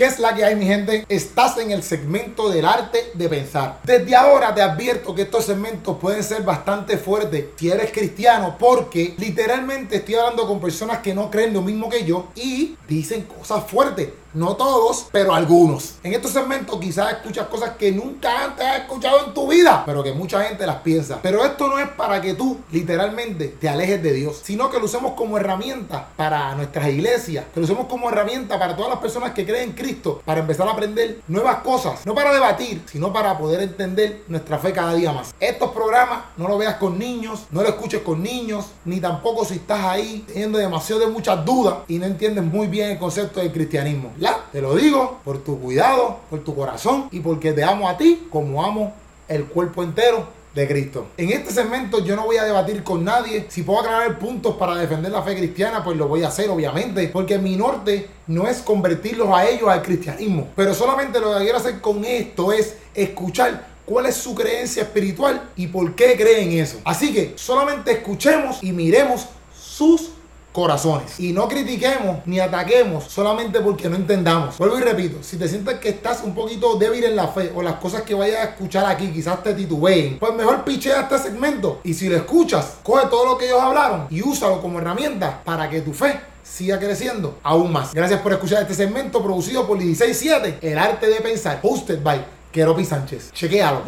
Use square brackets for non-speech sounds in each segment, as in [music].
¿Qué es la que hay, mi gente? Estás en el segmento del arte de pensar. Desde ahora te advierto que estos segmentos pueden ser bastante fuertes si eres cristiano, porque literalmente estoy hablando con personas que no creen lo mismo que yo y dicen cosas fuertes. No todos, pero algunos. En estos segmentos quizás escuchas cosas que nunca antes has escuchado en tu vida, pero que mucha gente las piensa. Pero esto no es para que tú literalmente te alejes de Dios, sino que lo usemos como herramienta para nuestras iglesias, que lo usemos como herramienta para todas las personas que creen en Cristo, para empezar a aprender nuevas cosas, no para debatir, sino para poder entender nuestra fe cada día más. Estos programas no lo veas con niños, no lo escuches con niños, ni tampoco si estás ahí teniendo demasiado de muchas dudas y no entiendes muy bien el concepto del cristianismo. Te lo digo por tu cuidado, por tu corazón y porque te amo a ti como amo el cuerpo entero de Cristo. En este segmento yo no voy a debatir con nadie. Si puedo aclarar puntos para defender la fe cristiana, pues lo voy a hacer, obviamente. Porque mi norte no es convertirlos a ellos al cristianismo. Pero solamente lo que quiero hacer con esto es escuchar cuál es su creencia espiritual y por qué creen eso. Así que solamente escuchemos y miremos sus corazones. Y no critiquemos ni ataquemos solamente porque no entendamos. Vuelvo y repito, si te sientes que estás un poquito débil en la fe o las cosas que vayas a escuchar aquí quizás te titubeen, pues mejor pichea este segmento y si lo escuchas, coge todo lo que ellos hablaron y úsalo como herramienta para que tu fe siga creciendo aún más. Gracias por escuchar este segmento producido por 167, El Arte de Pensar, hosted by Keropi Sánchez. Chequéalo.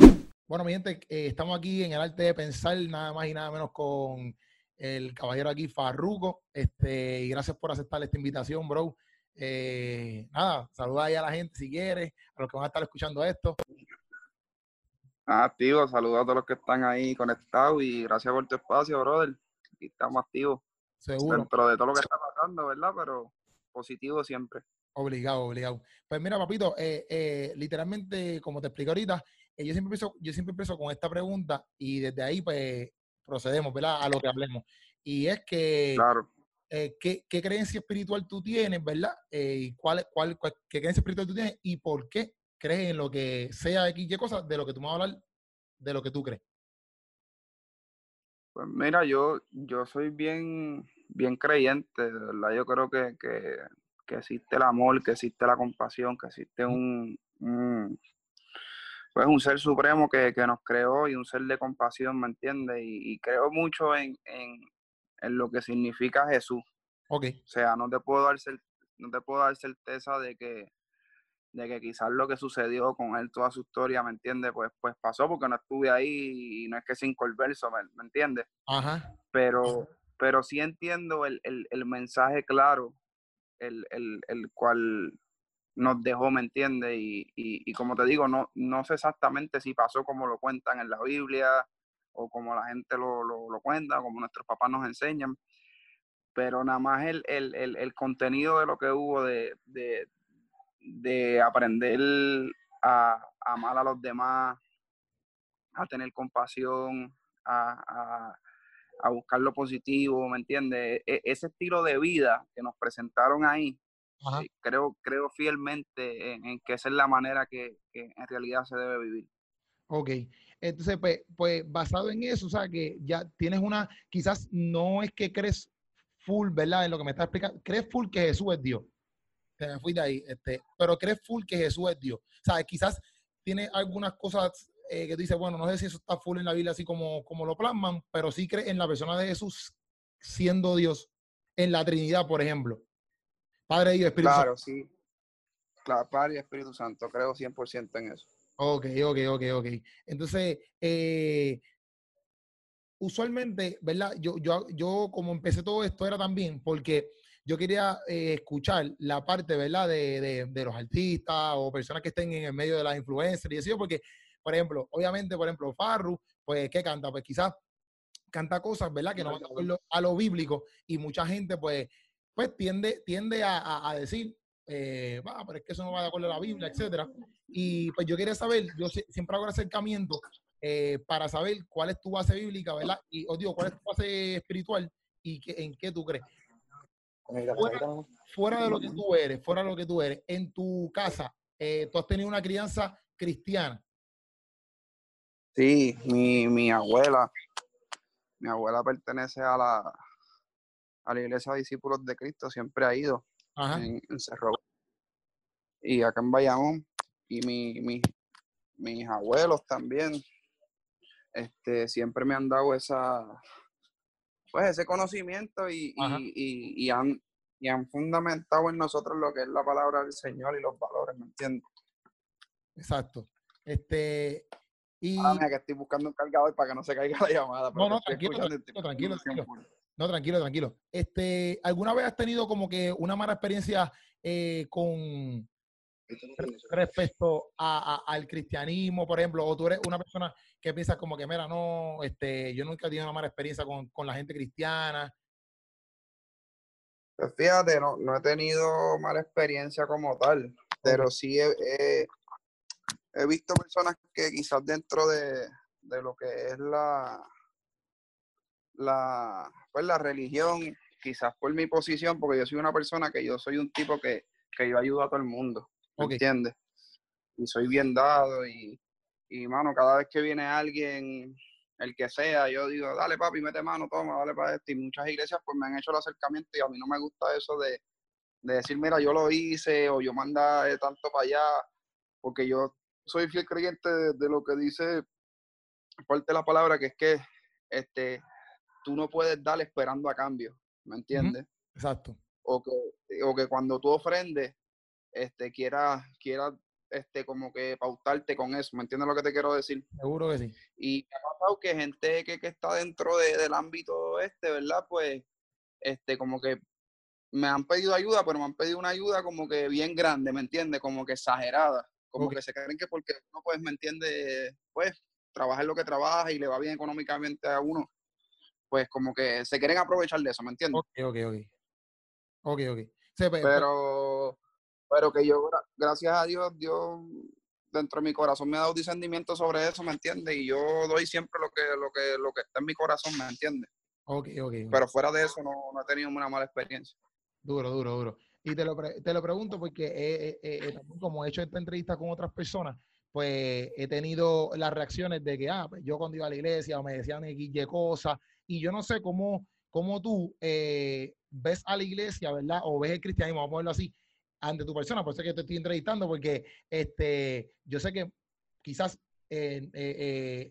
Bueno, mi gente, eh, estamos aquí en El Arte de Pensar, nada más y nada menos con el caballero aquí, Farruco. Este, y gracias por aceptar esta invitación, bro. Eh, nada, saluda ahí a la gente si quieres, a los que van a estar escuchando esto. Activo, saludos a todos los que están ahí conectados y gracias por tu espacio, brother. Aquí estamos activos. Seguro. Dentro de todo lo que está pasando, ¿verdad? Pero positivo siempre. Obligado, obligado. Pues mira, papito, eh, eh, literalmente, como te explico ahorita, yo siempre empiezo, yo siempre empiezo con esta pregunta y desde ahí, pues, procedemos, ¿verdad? A lo que hablemos. Y es que, claro. Eh, ¿qué, creencia espiritual tú tienes, ¿verdad? Eh, y cuál, cuál, ¿Qué creencia espiritual tú tienes y por qué crees en lo que sea aquí, qué cosa, de lo que tú me vas a hablar, de lo que tú crees? Pues mira, yo, yo soy bien, bien creyente, ¿verdad? Yo creo que, existe el amor, que existe la compasión, que existe un, pues un ser supremo que, nos creó y un ser de compasión, ¿me entiendes? Y, creo mucho en, lo que significa Jesús. Ok. O sea, no te puedo dar, no te puedo dar certeza de que, de que quizás lo que sucedió con él, toda su historia, ¿me entiendes? Pues, pues pasó porque no estuve ahí y no es que sin verso, ¿me, ¿me entiendes? Ajá. Pero, pero sí entiendo el, mensaje claro, el, el cual nos dejó, ¿me entiendes? Y, y, como te digo, no, no sé exactamente si pasó como lo cuentan en la Biblia o como la gente lo, lo, cuenta, como nuestros papás nos enseñan, pero nada más el, el, el, contenido de lo que hubo de, de, de aprender a, amar a los demás, a tener compasión, a, a, buscar lo positivo, ¿me entiendes? E, ese estilo de vida que nos presentaron ahí, creo, creo fielmente en, que esa es la manera que, en realidad se debe vivir. Ok, entonces, pues, pues basado en eso, o sea, que ya tienes una, quizás no es que crees full, ¿verdad? En lo que me estás explicando, crees full que Jesús es Dios. Te me fui de ahí, este, pero crees full que Jesús es Dios. O sea, quizás tiene algunas cosas eh, que tú dices, bueno, no sé si eso está full en la Biblia así como, como lo plasman, pero sí crees en la persona de Jesús siendo Dios, en la Trinidad, por ejemplo. Padre y Espíritu Santo. Claro, sí. Claro, Padre y Espíritu Santo, creo 100% en eso. Ok, ok, ok, ok. Entonces, eh, usualmente, ¿verdad? Yo, yo, yo como empecé todo esto era también porque yo quería eh, escuchar la parte, ¿verdad? De, de, los artistas o personas que estén en el medio de las influencers y así, porque, por ejemplo, obviamente, por ejemplo, Farru, pues, ¿qué canta? Pues quizás canta cosas, ¿verdad? Que no van a, a lo bíblico y mucha gente, pues, pues tiende, tiende a, decir, eh, va, pero es que eso no va de acuerdo a la Biblia, etcétera. Y pues yo quería saber, yo siempre hago el acercamiento eh, para saber cuál es tu base bíblica, ¿verdad? Y os digo, cuál es tu base espiritual y en qué tú crees. Fuera, de lo que tú eres, fuera de lo que tú eres, en tu casa, eh, tú has tenido una crianza cristiana. Sí, mi, mi abuela, mi abuela pertenece a la, a la iglesia de discípulos de Cristo, siempre ha ido en, Cerro. y acá en Bayamón, y mi, mis abuelos también, este, siempre me han dado esa, pues ese conocimiento y, y, han, y han fundamentado en nosotros lo que es la palabra del Señor y los valores, ¿me entiendes? Exacto. Este, y... Ah, que estoy buscando un cargador para que no se caiga la llamada. No, no, tranquilo, tranquilo, No, tranquilo, tranquilo. Este, ¿Alguna vez has tenido como que una mala experiencia eh, con respecto al cristianismo, por ejemplo, o tú eres una persona que piensa como que, mira, no, este, yo nunca he tenido una mala experiencia con, la gente cristiana. Pues fíjate, no, no he tenido mala experiencia como tal, pero sí he, he visto personas que quizás dentro de, lo que es la, la, pues la religión, quizás por mi posición, porque yo soy una persona que yo soy un tipo que, yo ayudo a todo el mundo, ¿me entiendes? Y soy bien dado y, y, mano, cada vez que viene alguien, el que sea, yo digo, dale papi, mete mano, toma, dale para esto. Y muchas iglesias pues me han hecho el acercamiento y a mí no me gusta eso de, de decir, mira, yo lo hice o yo manda tanto para allá, porque yo soy fiel creyente de, lo que dice parte de la palabra, que es que este, tú no puedes dar esperando a cambio, ¿me entiendes? Exacto. O que, o que cuando tú ofrendes, este, quieras quiera, este, como que pautarte con eso, ¿me entiendes lo que te quiero decir? Seguro que sí. Y ha pasado que gente que, que está dentro del ámbito este, ¿verdad? Pues, este, como que me han pedido ayuda, pero me han pedido una ayuda como que bien grande, ¿me entiendes? Como que exagerada. Como que se creen que porque uno, pues, me entiende, pues, trabaja en lo que trabaja y le va bien económicamente a uno, pues, como que se quieren aprovechar de eso, ¿me entiendes? Ok, ok, ok. Ok, ok. Pues, pero, pero que yo, gracias a Dios, Dios dentro de mi corazón me ha dado discernimiento sobre eso, ¿me entiendes? Y yo doy siempre lo que, lo que, lo que está en mi corazón, ¿me entiendes? Ok, ok. Pero fuera de eso no, no he tenido una mala experiencia. Duro, duro, duro. Y te lo, te lo pregunto porque eh, eh, como he hecho esta entrevista con otras personas, pues he tenido las reacciones de que, ah, pues yo cuando iba a la iglesia o me decían X, cosas, y yo no sé cómo, cómo tú eh, ves a la iglesia, ¿verdad? O ves el cristianismo, vamos a verlo así, ante tu persona, por eso que te estoy entrevistando, porque este, yo sé que quizás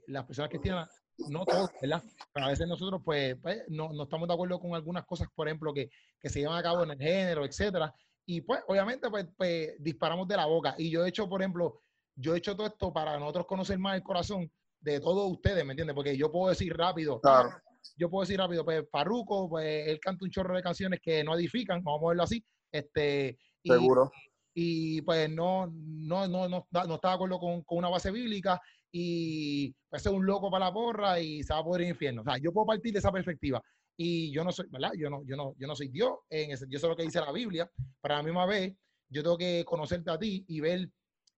las personas cristianas no todos, ¿verdad? Pero a veces nosotros, pues, pues no, no, estamos de acuerdo con algunas cosas, por ejemplo, que, que, se llevan a cabo en el género, etcétera. Y pues, obviamente, pues, pues, disparamos de la boca. Y yo he hecho, por ejemplo, yo he hecho todo esto para nosotros conocer más el corazón de todos ustedes, ¿me entiendes? Porque yo puedo decir rápido, claro. Yo puedo decir rápido, pues Farruco, pues él canta un chorro de canciones que no edifican, vamos a verlo así. Este, Seguro. Y, pues no, no, no, no, no está de acuerdo con, con una base bíblica y pues es un loco para la porra y se va a poder ir al infierno. O sea, yo puedo partir de esa perspectiva. Y yo no soy, ¿verdad? Yo no, yo no, yo no soy Dios, en ese, yo sé lo que dice la Biblia, pero a la misma vez yo tengo que conocerte a ti y ver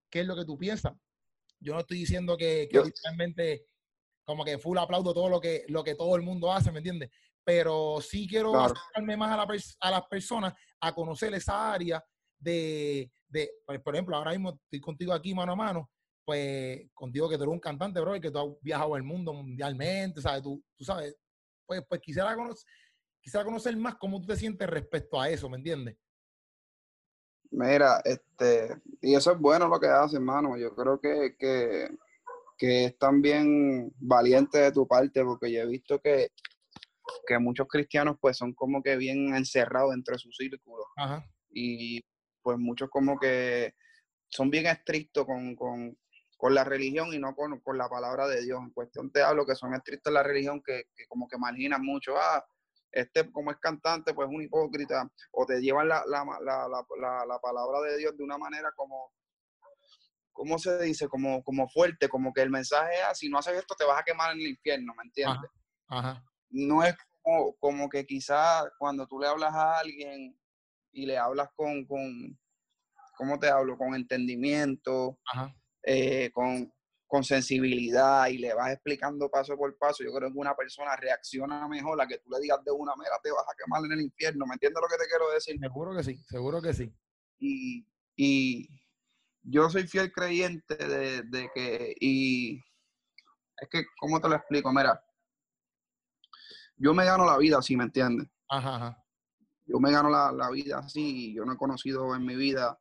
qué es lo que tú piensas. Yo no estoy diciendo que, que realmente como que full aplaudo todo lo que, lo que todo el mundo hace, ¿me entiendes? Pero sí quiero acercarme más a, la, a las personas a conocer esa área de, de, pues, por ejemplo, ahora mismo estoy contigo aquí mano a mano pues contigo que tú eres un cantante, bro, y que tú has viajado el mundo mundialmente, ¿sabes? Tú, tú sabes, pues, pues quisiera, conocer, quisiera conocer más cómo tú te sientes respecto a eso, ¿me entiendes? Mira, este, y eso es bueno lo que haces, hermano. Yo creo que, que, que, es también valiente de tu parte, porque yo he visto que, que muchos cristianos pues son como que bien encerrados entre su círculo. Ajá. Y pues muchos como que son bien estrictos con, con, con la religión y no con, la palabra de Dios. En cuestión te hablo que son estrictos en la religión que, como que marginan mucho. Ah, este como es cantante, pues es un hipócrita. O te llevan la, palabra de Dios de una manera como, ¿cómo se dice? Como, como fuerte, como que el mensaje es, ah, si no haces esto te vas a quemar en el infierno, ¿me entiendes? No es como, como que quizás cuando tú le hablas a alguien y le hablas con, con ¿cómo te hablo? Con entendimiento, Ajá. Eh, con, sensibilidad y le vas explicando paso por paso, yo creo que una persona reacciona mejor a que tú le digas de una manera, te vas a quemar en el infierno. ¿Me entiendes lo que te quiero decir? Seguro que sí, seguro que sí. Y, yo soy fiel creyente de, que, y es que, ¿cómo te lo explico? Mira, yo me gano la vida así, ¿me entiendes? Ajá, Yo me gano la, la vida así, yo no he conocido en mi vida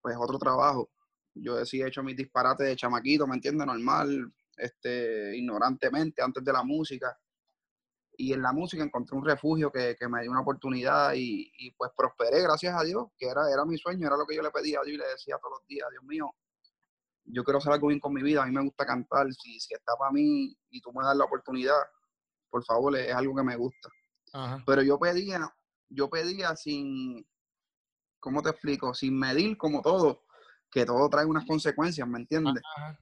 pues otro trabajo. Yo sí he hecho mis disparates de chamaquito, ¿me entiendes? Normal, este, ignorantemente, antes de la música. Y en la música encontré un refugio que, que me dio una oportunidad y, y, pues prosperé, gracias a Dios, que era, era mi sueño, era lo que yo le pedía a Dios y le decía todos los días, Dios mío, yo quiero hacer algo bien con mi vida, a mí me gusta cantar, si, si está para mí y tú me das la oportunidad, por favor, es algo que me gusta. Ajá. Pero yo pedía, yo pedía sin, ¿cómo te explico? Sin medir como todo, que todo trae unas consecuencias, ¿me entiendes? Ajá.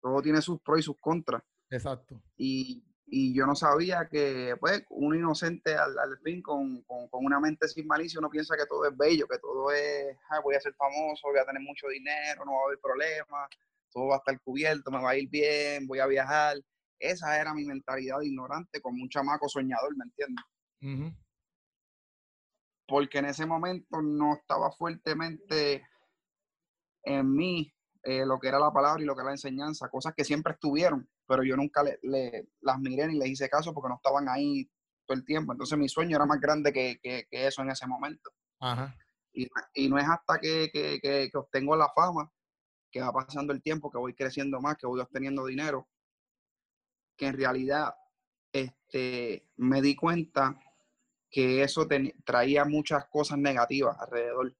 Todo tiene sus pros y sus contras. Exacto. Y, y yo no sabía que, pues, un inocente al, al fin, con, con, con, una mente sin malicia, uno piensa que todo es bello, que todo es, ah, voy a ser famoso, voy a tener mucho dinero, no va a haber problemas, todo va a estar cubierto, me va a ir bien, voy a viajar. Esa era mi mentalidad ignorante, como un chamaco soñador, ¿me entiendes? Uh -huh. Porque en ese momento no estaba fuertemente en mí eh, lo que era la palabra y lo que era la enseñanza, cosas que siempre estuvieron, pero yo nunca le, le, las miré ni les hice caso porque no estaban ahí todo el tiempo. Entonces mi sueño era más grande que, que, que eso en ese momento. Ajá. Y, y, no es hasta que, que, obtengo la fama, que va pasando el tiempo, que voy creciendo más, que voy obteniendo dinero, que en realidad este, me di cuenta que eso te, traía muchas cosas negativas alrededor.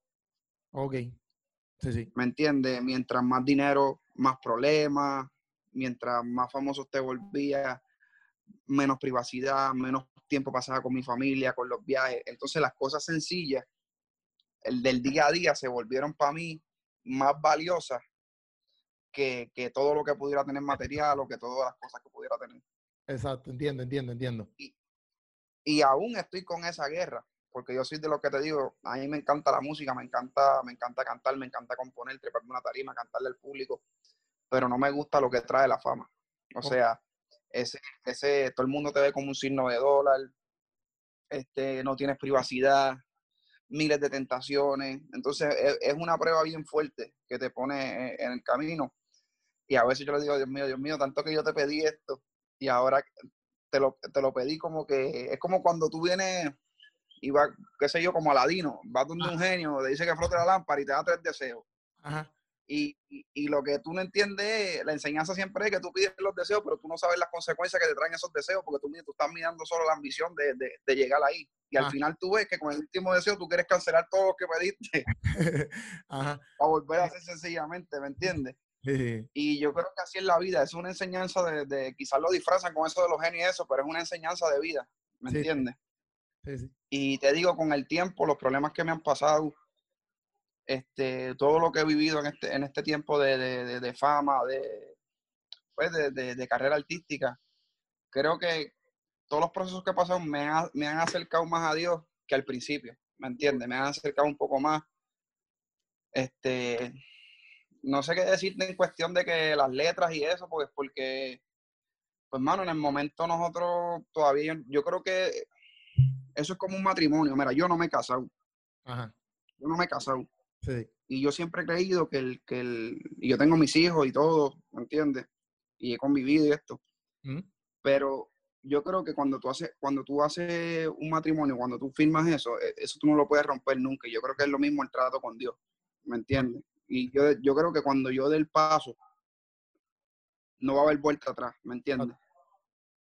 Ok. Sí, sí. ¿Me entiendes? Mientras más dinero, más problemas, mientras más famoso te volvía, menos privacidad, menos tiempo pasaba con mi familia, con los viajes. Entonces las cosas sencillas, el del día a día, se volvieron para mí más valiosas que, que, todo lo que pudiera tener material o que todas las cosas que pudiera tener. Exacto, entiendo, entiendo, entiendo. Y, y aún estoy con esa guerra, porque yo soy de lo que te digo, a mí me encanta la música, me encanta, me encanta cantar, me encanta componer, treparme una tarima, cantarle al público, pero no me gusta lo que trae la fama. O sea, ese, ese, todo el mundo te ve como un signo de dólar, este, no tienes privacidad, miles de tentaciones, entonces es, es una prueba bien fuerte que te pone en el camino. Y a veces yo le digo, Dios mío, Dios mío, tanto que yo te pedí esto y ahora te lo, te lo pedí como que es como cuando tú vienes y va, qué sé yo, como Aladino, vas donde un genio, te dice que flote la lámpara y te da tres deseos. Ajá. Y, y, y, lo que tú no entiendes, es, la enseñanza siempre es que tú pides los deseos, pero tú no sabes las consecuencias que te traen esos deseos, porque tú, tú estás mirando solo la ambición de, de, de llegar ahí. Y al final tú ves que con el último deseo tú quieres cancelar todo lo que pediste [laughs] Ajá. [laughs] para volver a hacer sencillamente, ¿me entiendes? Sí. Y yo creo que así es la vida, es una enseñanza de, de, quizás lo disfrazan con eso de los genios y eso, pero es una enseñanza de vida, ¿me Sí. entiendes? Sí. Y te digo, con el tiempo, los problemas que me han pasado, este, todo lo que he vivido en este, en este tiempo de, de, de fama, de, pues de, de, carrera artística, creo que todos los procesos que he pasado me, ha, me han acercado más a Dios que al principio, ¿me entiendes? Me han acercado un poco más. Este, no sé qué decirte en cuestión de que las letras y eso, pues porque, pues mano, en el momento nosotros todavía, yo, yo creo que eso es como un matrimonio. Mira, yo no me he casado. Ajá. Yo no me he casado. Sí. Y yo siempre he creído que el, que el, y yo tengo mis hijos y todo, ¿me entiendes? Y he convivido y esto. ¿Mm? Pero yo creo que cuando tú haces, cuando tú haces un matrimonio, cuando tú firmas eso, e, eso tú no lo puedes romper nunca. Yo creo que es lo mismo el trato con Dios, ¿me entiendes? Y yo, yo creo que cuando yo dé el paso, no va a haber vuelta atrás, ¿me entiendes?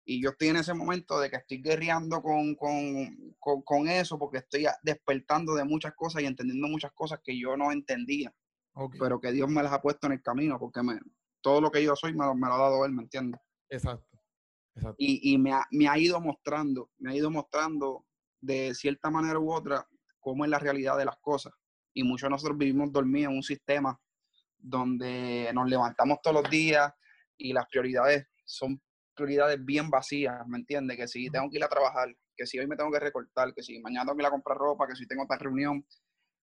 Y yo estoy en ese momento de que estoy guerreando con, con, con, con, eso porque estoy despertando de muchas cosas y entendiendo muchas cosas que yo no entendía. Okay. Pero que Dios me las ha puesto en el camino porque me, todo lo que yo soy me, me lo ha dado Él, ¿me entiendes? Exacto. Exacto. Y, y me, ha, me ha ido mostrando, me ha ido mostrando de cierta manera u otra cómo es la realidad de las cosas. Y muchos de nosotros vivimos dormidos en un sistema donde nos levantamos todos los días y las prioridades son prioridades bien vacías, ¿me entiendes? Que si tengo que ir a trabajar, que si hoy me tengo que recortar, que si mañana tengo que ir a comprar ropa, que si tengo otra reunión.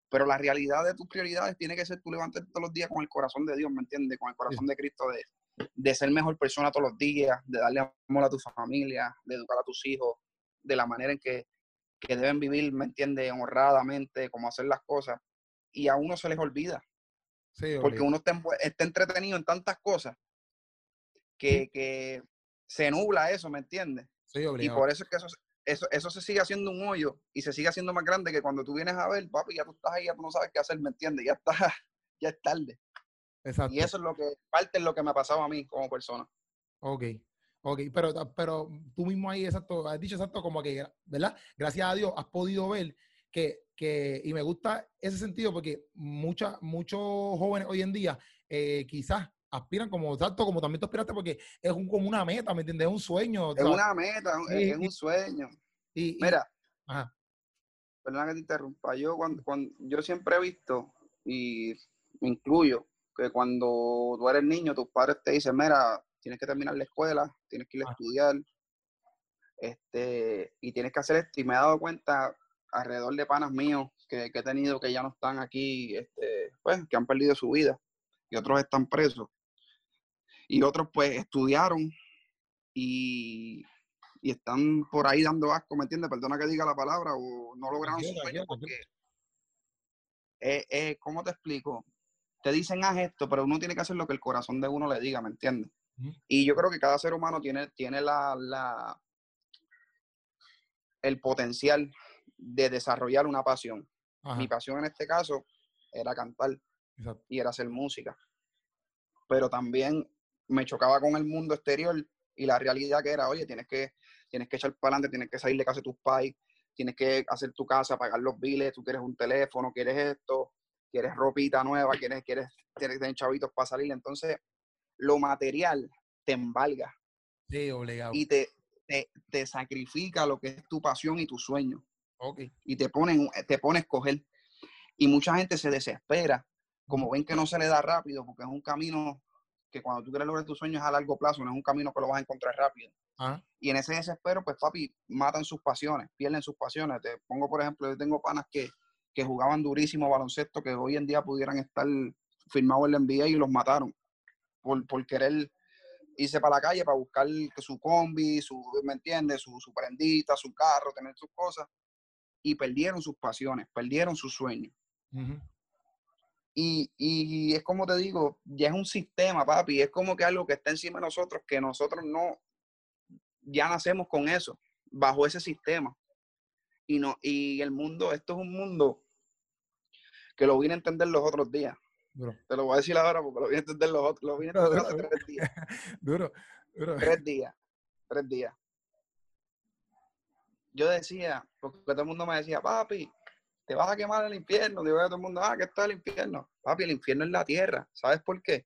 Pero la realidad de tus prioridades tiene que ser tú levantarte todos los días con el corazón de Dios, ¿me entiendes? Con el corazón de Cristo, de, de ser mejor persona todos los días, de darle amor a tu familia, de educar a tus hijos, de la manera en que, que deben vivir, ¿me entiendes? Honradamente, cómo hacer las cosas. Y a uno se les olvida. Sí, porque uno está, está, entretenido en tantas cosas que, que se nubla eso, ¿me entiendes? Sí, y por eso es que eso, eso, eso se sigue haciendo un hoyo y se sigue haciendo más grande que cuando tú vienes a ver, papi, ya tú estás ahí, ya tú no sabes qué hacer, ¿me entiendes? Ya está, [laughs] ya es tarde. Exacto. Y eso es lo que, parte de lo que me ha pasado a mí como persona. Ok. Ok, pero, pero tú mismo ahí, exacto, has dicho exacto como que, ¿verdad? Gracias a Dios has podido ver que, que y me gusta ese sentido porque mucha, muchos jóvenes hoy en día eh, quizás aspiran como exacto, como también tú aspiraste, porque es un, como una meta, ¿me entiendes? Es un sueño. Es una meta, es, un sueño. Y, Mira, ajá. perdona que te interrumpa, yo, cuando, cuando, yo siempre he visto, y me incluyo, que cuando tú eres niño, tus padres te dicen, mira, tienes que terminar la escuela, tienes que ir a estudiar, este, y tienes que hacer esto. Y me he dado cuenta alrededor de panas míos que, que he tenido que ya no están aquí, este, pues, que han perdido su vida y otros están presos. Y otros pues estudiaron y, y están por ahí dando asco, ¿me entiendes? Perdona que diga la palabra o no lograron su sueño porque... Eh, eh, ¿Cómo te explico? Te dicen haz esto, pero uno tiene que hacer lo que el corazón de uno le diga, ¿me entiendes? Y yo creo que cada ser humano tiene, tiene la, la, el potencial de desarrollar una pasión. Mi pasión en este caso era cantar y era hacer música. Pero también me chocaba con el mundo exterior y la realidad que era, oye, tienes que, tienes que echar para adelante, tienes que salir de casa de tus pais, tienes que hacer tu casa, pagar los biles, tú quieres un teléfono, quieres esto, quieres ropita nueva, quieres, quieres, quieres tener chavitos para salir. Entonces, lo material te embarga. Sí, obligado. Y te, te, sacrifica lo que es tu pasión y tu sueño. Okay. Y te ponen, te pones a escoger. Y mucha gente se desespera, como ven que no se le da rápido, porque es un camino que cuando tú quieres lograr tus sueños a largo plazo, no es un camino que lo vas a encontrar rápido. Y en ese desespero, pues papi, matan sus pasiones, pierden sus pasiones. Te pongo, por ejemplo, yo tengo panas que, que jugaban durísimo baloncesto, que hoy en día pudieran estar firmados en la NBA y los mataron por, por querer irse para la calle para buscar su combi, su, ¿me entiendes? Su, su prendita, su carro, tener sus cosas. Y perdieron sus pasiones, perdieron sus sueños. Y, y, es como te digo, ya es un sistema, papi, es como que algo que está encima de nosotros, que nosotros no, ya nacemos con eso, bajo ese sistema. Y, no, y el mundo, esto es un mundo que lo vine a entender los otros días. Te lo voy a decir ahora porque lo voy a entender los otros. Lo voy a entender tres días. [laughs] Duro, duro. Tres días. Tres días. Yo decía, porque todo el mundo me decía, papi, te vas a quemar el infierno. Digo a todo el mundo, ah, ¿qué está el infierno? Papi, el infierno es la tierra. ¿Sabes por qué?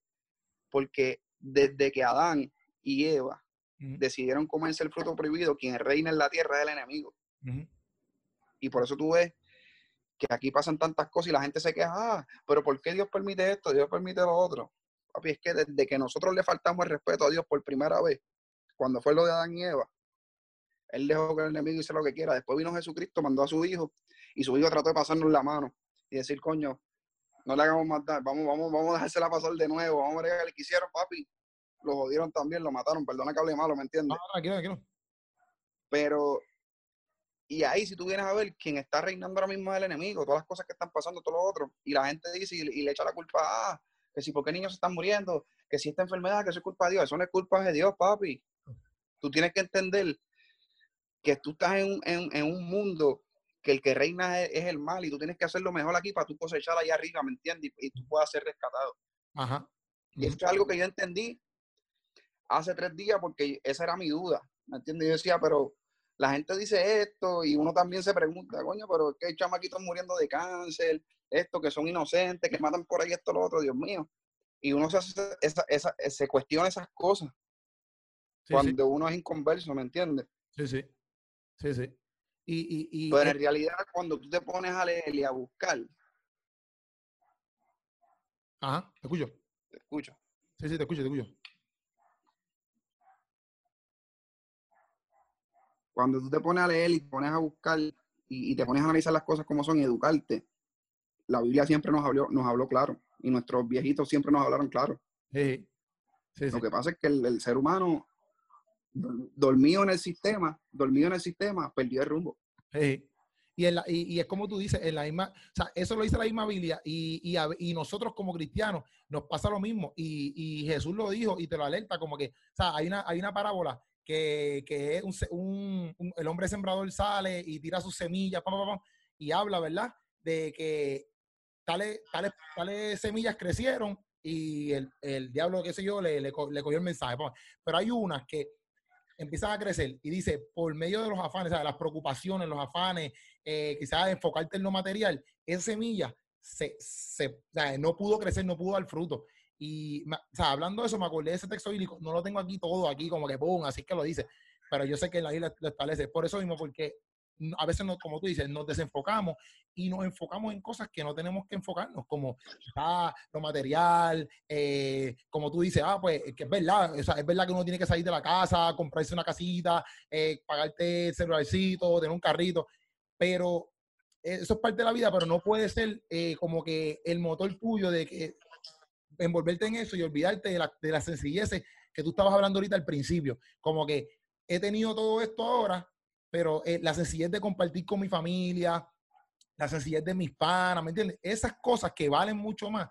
Porque desde que Adán y Eva decidieron comerse el fruto prohibido, quien reina en la tierra es el enemigo. Y por eso tú ves que aquí pasan tantas cosas y la gente se queja, ah, pero ¿por qué Dios permite esto? Dios permite lo otro. Papi, es que desde que nosotros le faltamos el respeto a Dios por primera vez, cuando fue lo de Adán y Eva, Él dejó que el enemigo hiciera lo que quiera. Después vino Jesucristo, mandó a su hijo y su hijo trató de pasarnos la mano y decir, coño, no le hagamos matar, vamos, vamos, vamos a dejársela pasar de nuevo, vamos a ver qué le quisieron, papi. Lo jodieron también, lo mataron, perdona que hable malo, ¿me entiendes? No, aquí no. Pero y ahí, si tú vienes a ver, quién está reinando ahora mismo es el enemigo, todas las cosas que están pasando, todo lo otro. Y la gente dice y, le echa la culpa a, ah, que si, ¿por qué niños se están muriendo? Que si esta enfermedad, que eso es culpa de Dios. Eso no es culpa de Dios, papi. Tú tienes que entender que tú estás en, un mundo que el que reina es, el mal y tú tienes que hacer lo mejor aquí para tú cosechar allá arriba, ¿me entiendes? Y, tú puedas ser rescatado. Ajá. Y esto es algo que yo entendí hace tres días porque esa era mi duda, ¿me entiendes? Yo decía, pero la gente dice esto y uno también se pregunta, coño, pero es que hay chamaquitos muriendo de cáncer, esto, que son inocentes, que matan por ahí esto, lo otro, Dios mío. Y uno se, esa, se cuestiona esas cosas cuando uno es inconverso, ¿me entiendes? Sí, sí. Sí, sí. Y, y, pero en realidad, cuando tú te pones a leer y a buscar. Ajá, te escucho. Te escucho. Sí, sí, te escucho, te escucho. cuando tú te pones a leer y te pones a buscar y, te pones a analizar las cosas como son y educarte, la Biblia siempre nos habló, nos habló claro y nuestros viejitos siempre nos hablaron claro. Sí. Lo que pasa es que el, ser humano dormido en el sistema, dormido en el sistema, perdió el rumbo. Y, y, es como tú dices, en la misma, o sea, eso lo dice la misma Biblia y, y, nosotros como cristianos nos pasa lo mismo y, Jesús lo dijo y te lo alerta como que, o sea, hay una, hay una parábola que, que es un, el hombre sembrador sale y tira sus semillas, y habla, ¿verdad? De que tales, tales, tales semillas crecieron y el, el diablo, qué sé yo, le, le, cogió el mensaje. Pero hay unas que empiezan a crecer y dice, por medio de los afanes, las preocupaciones, los afanes, eh, quizás enfocarte en lo material, esa semilla se, se, no pudo crecer, no pudo dar fruto. Y, hablando de eso, me acordé de ese texto bíblico, no lo tengo aquí todo, aquí como que pum, así que lo dice, pero yo sé que la isla lo establece. Por eso mismo, porque a veces, no, como tú dices, nos desenfocamos y nos enfocamos en cosas que no tenemos que enfocarnos, como lo material, eh, como tú dices, ah, pues que es verdad, o sea, es verdad que uno tiene que salir de la casa, comprarse una casita, eh, pagarte el celularcito, tener un carrito, pero eso es parte de la vida, pero no puede ser eh, como que el motor tuyo de que envolverte en eso y olvidarte de la, de la sencillez que tú estabas hablando ahorita al principio, como que he tenido todo esto ahora, pero eh, la sencillez de compartir con mi familia, la sencillez de mis panas, ¿me entiendes? Esas cosas que valen mucho más,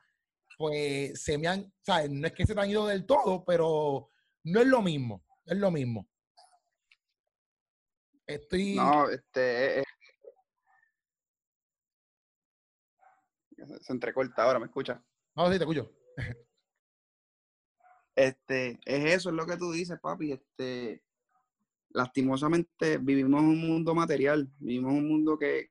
pues se me han, ¿sabes? No es que se te han ido del todo, pero no es lo mismo, es lo mismo. Estoy... No, este... Eh, se entrecorta ahora, ¿me escucha? No, sí, te escucho. Este, es eso, es lo que tú dices, papi. Este, lastimosamente vivimos en un mundo material, vivimos en un mundo que,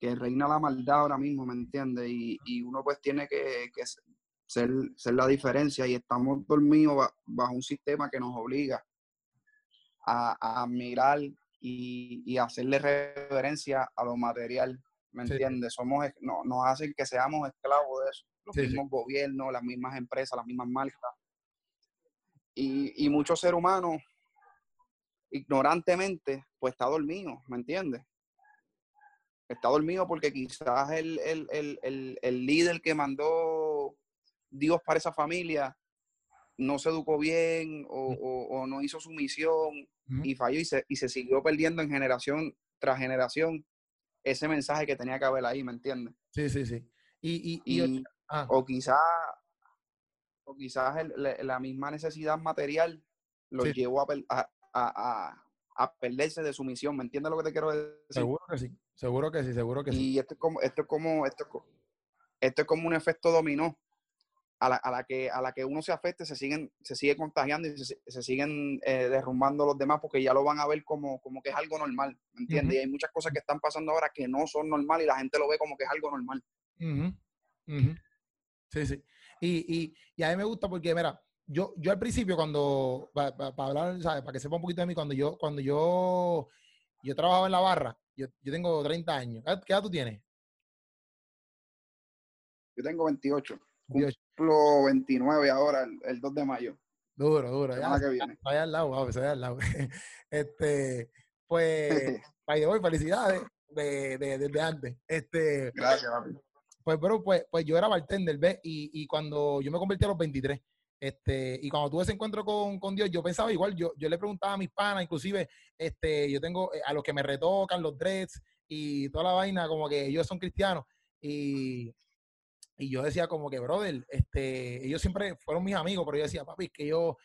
reina la maldad ahora mismo, ¿me entiendes? Y, uno pues tiene que, ser, ser, la diferencia y estamos dormidos bajo un sistema que nos obliga a, mirar y, hacerle reverencia a lo material, ¿me entiendes? Somos, no, nos hacen que seamos esclavos de eso, los mismos gobiernos, las mismas empresas, las mismas marcas. Y, y muchos seres humanos ignorantemente, pues está dormido, ¿me entiendes? Está dormido porque quizás el, el, líder que mandó Dios para esa familia no se educó bien o, no hizo su misión y falló y se, y se siguió perdiendo en generación tras generación ese mensaje que tenía que haber ahí, ¿me entiendes? Sí, sí, sí. Y, ah. O quizás o quizás la misma necesidad material lo llevó a, a, perderse de su misión. ¿Me entiendes lo que te quiero decir? Seguro que sí, seguro que sí, seguro que sí. Y esto es como, esto es como, esto, esto es como un efecto dominó. A la, a la, que, a la que uno se afecte, se siguen, se sigue contagiando y se, siguen eh, derrumbando los demás porque ya lo van a ver como, como que es algo normal, ¿me entiendes? Y hay muchas cosas que están pasando ahora que no son normal y la gente lo ve como que es algo normal. Sí, sí. Y, y, y, a mí me gusta porque, mira, yo, yo al principio, cuando, para hablar, ¿sabes? Para que sepa un poquito de mí, cuando yo, cuando yo, yo trabajaba en la barra, yo, yo tengo 30 años. ¿Qué edad tú tienes? Yo tengo 28. Cumplo 29 ahora, el, 2 de mayo. Duro, duro. Ya, que viene. [laughs] Vaya al lado, vaya al lado. [laughs] este, pues, [laughs] vaya hoy, felicidades de, de, desde antes. Este, Gracias, papi. Pues, pero, pues, pues yo era bartender, ¿ves? Y, y cuando yo me convertí a los 23, este, y cuando tuve ese encuentro con, con, Dios, yo pensaba igual, yo, yo le preguntaba a mis panas, inclusive, este, yo tengo eh, a los que me retocan los dreads y toda la vaina, como que ellos son cristianos. Y, y yo decía como que, brother, este, ellos siempre fueron mis amigos, pero yo decía, papi, que yo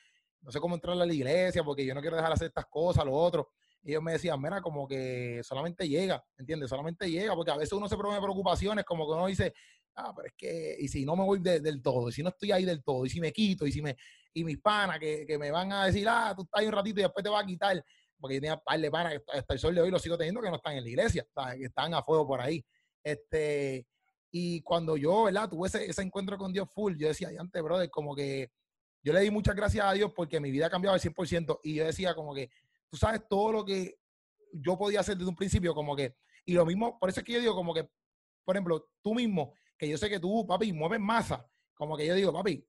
no sé cómo entrar a la iglesia porque yo no quiero dejar de hacer estas cosas, lo otro. Y ellos me decían, mira, como que solamente llega, ¿entiendes? Solamente llega, porque a veces uno se pone preocupaciones, como que uno dice, ah, pero es que, y si no me voy del todo, y si no estoy ahí del todo, y si me quito, y si me, y mis panas que, que me van a decir, ah, tú estás ahí un ratito y después te vas a quitar, porque yo tenía par de panas que hasta el sol de hoy lo sigo teniendo que no están en la iglesia, que están a fuego por ahí. Este, y cuando yo, ¿verdad? Tuve ese, ese encuentro con Dios full, yo decía, antes, brother, como que yo le di muchas gracias a Dios porque mi vida ha cambiado al 100% y yo decía como que, tú sabes todo lo que yo podía hacer desde un principio, como que, y lo mismo, por eso es que yo digo como que, por ejemplo, tú mismo, que yo sé que tú, papi, mueves masa. Como que yo digo, papi,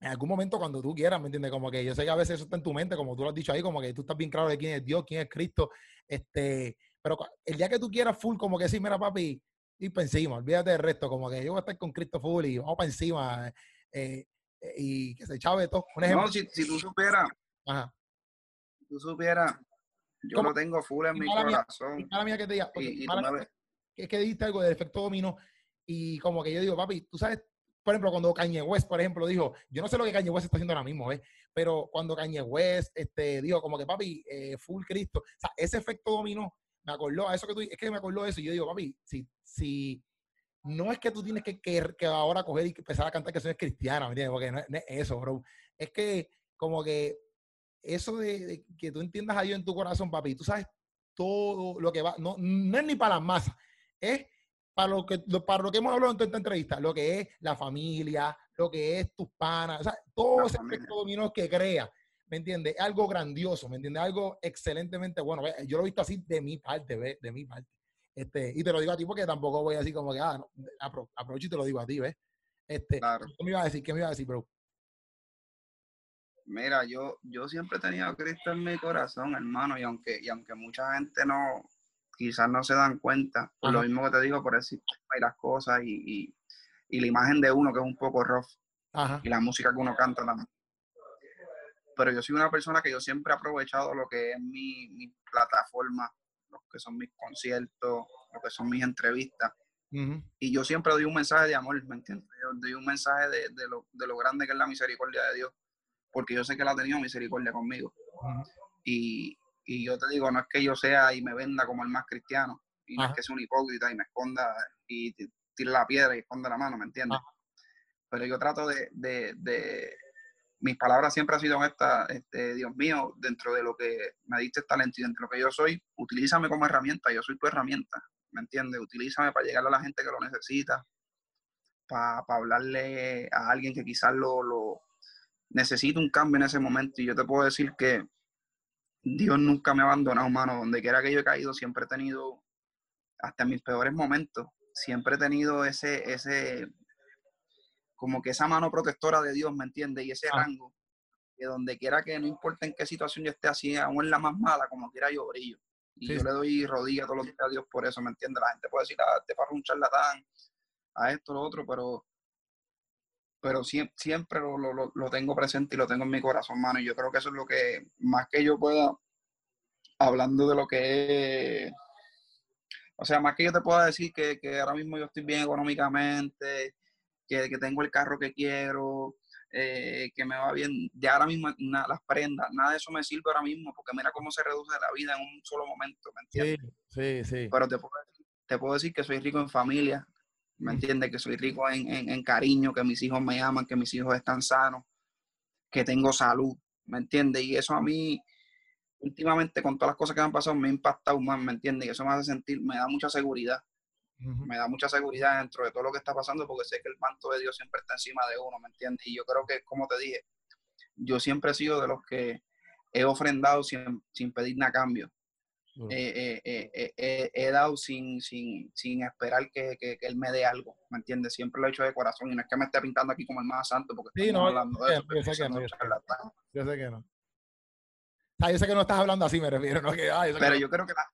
en algún momento cuando tú quieras, ¿me entiendes? Como que yo sé que a veces eso está en tu mente, como tú lo has dicho ahí, como que tú estás bien claro de quién es Dios, quién es Cristo. Este, pero el día que tú quieras full, como que sí, mira, papi, y para encima, olvídate del resto, como que yo voy a estar con Cristo full y vamos para encima. Eh, eh, y que se chave todo. Un ejemplo. No, si, tú supieras, Ajá. si tú supieras, yo lo tengo full en mi corazón. Mía, mía que te diga, y, es que dijiste algo del efecto dominó y como que yo digo, papi, tú sabes por ejemplo, cuando Kanye West, por ejemplo, dijo, yo no sé lo que Kanye West está haciendo ahora mismo, ¿ves? Pero cuando Kanye West este, dijo como que, papi, eh, full Cristo, o sea, ese efecto dominó, me acordó a eso que tú, es que me acordó de eso, y yo digo, papi, si, si no es que tú tienes que, que, ahora coger y empezar a cantar que soy cristiana, ¿me? Porque no, es eso, bro. Es que como que eso de, que tú entiendas a Dios en tu corazón, papi, tú sabes todo lo que va, no, no es ni para las masas, es para lo que, para lo que hemos hablado en toda esta entrevista, lo que es la familia, lo que es tus panas, o sea, todo ese efecto dominó que crea, ¿me entiendes? Algo grandioso, ¿me entiendes? Algo excelentemente bueno. Yo lo he visto así de mi parte, ¿ves? De mi parte. Este, y te lo digo a ti porque tampoco voy así como que, ah, no, aprovecho y te lo digo a ti, ¿ves? Este, ¿Qué me iba a decir? ¿Qué me iba a decir, bro? Mira, yo, yo siempre he tenido a Cristo en mi corazón, hermano, y aunque, y aunque mucha gente no, quizás no se dan cuenta, por lo mismo que te digo, por decir hay las cosas y, y, la imagen de uno que es un poco rough y la música que uno canta también. Pero yo soy una persona que yo siempre he aprovechado lo que es mi, mi plataforma, lo que son mis conciertos, lo que son mis entrevistas. Y yo siempre doy un mensaje de amor, ¿me entiendes? Yo doy un mensaje de, de, lo, de, lo, grande que es la misericordia de Dios, porque yo sé que Él ha tenido misericordia conmigo. y, y yo te digo, no es que yo sea y me venda como el más cristiano, y no es que sea un hipócrita y me esconda y tire la piedra y esconda la mano, ¿me entiendes? Pero yo trato de, de, de, mis palabras siempre han sido estas, este, Dios mío, dentro de lo que me diste talento y dentro de lo que yo soy, utilízame como herramienta, yo soy tu herramienta, ¿me entiendes? Utilízame para llegar a la gente que lo necesita, para, para hablarle a alguien que quizás lo, lo necesita un cambio en ese momento. Y yo te puedo decir que Dios nunca me ha abandonado, humano. Donde quiera que yo he caído, siempre he tenido, hasta en mis peores momentos, siempre he tenido ese, ese, como que esa mano protectora de Dios, ¿me entiendes? Y ese ah. rango, que donde quiera que, no importa en qué situación yo esté así, aún en la más mala, como quiera yo brillo. Y yo le doy rodillas todos los días a Dios por eso, ¿me entiendes? La gente puede decir, ah, te para un charlatán, a esto, lo otro, pero pero siempre, lo, lo, lo, tengo presente y lo tengo en mi corazón, mano. Y yo creo que eso es lo que, más que yo pueda, hablando de lo que es, o sea, más que yo te pueda decir que, que ahora mismo yo estoy bien económicamente, que, que tengo el carro que quiero, eh, que me va bien, de ahora mismo las prendas, nada de eso me sirve ahora mismo, porque mira cómo se reduce la vida en un solo momento, ¿me entiendes? Sí, sí, sí. Pero te puedo, te puedo decir que soy rico en familia, ¿me entiendes? Que soy rico en, cariño, que mis hijos me aman, que mis hijos están sanos, que tengo salud, ¿me entiendes? Y eso a mí, últimamente, con todas las cosas que me han pasado, me ha impactado más, ¿me entiendes? Y eso me hace sentir, me da mucha seguridad. Me da mucha seguridad dentro de todo lo que está pasando porque sé que el manto de Dios siempre está encima de uno, ¿me entiendes? Y yo creo que, como te dije, yo siempre he sido de los que he ofrendado sin, sin pedir nada a cambio. Eh, eh, eh, he dado sin, sin, sin esperar que, que, él me dé algo, ¿me entiendes? Siempre lo he hecho de corazón y no es que me esté pintando aquí como el más santo, porque sí, no, hablando de eso. Yo sé que no, yo, sé que no. O sea, yo sé que no estás hablando así, me refiero, ¿no? Que, pero yo creo que la...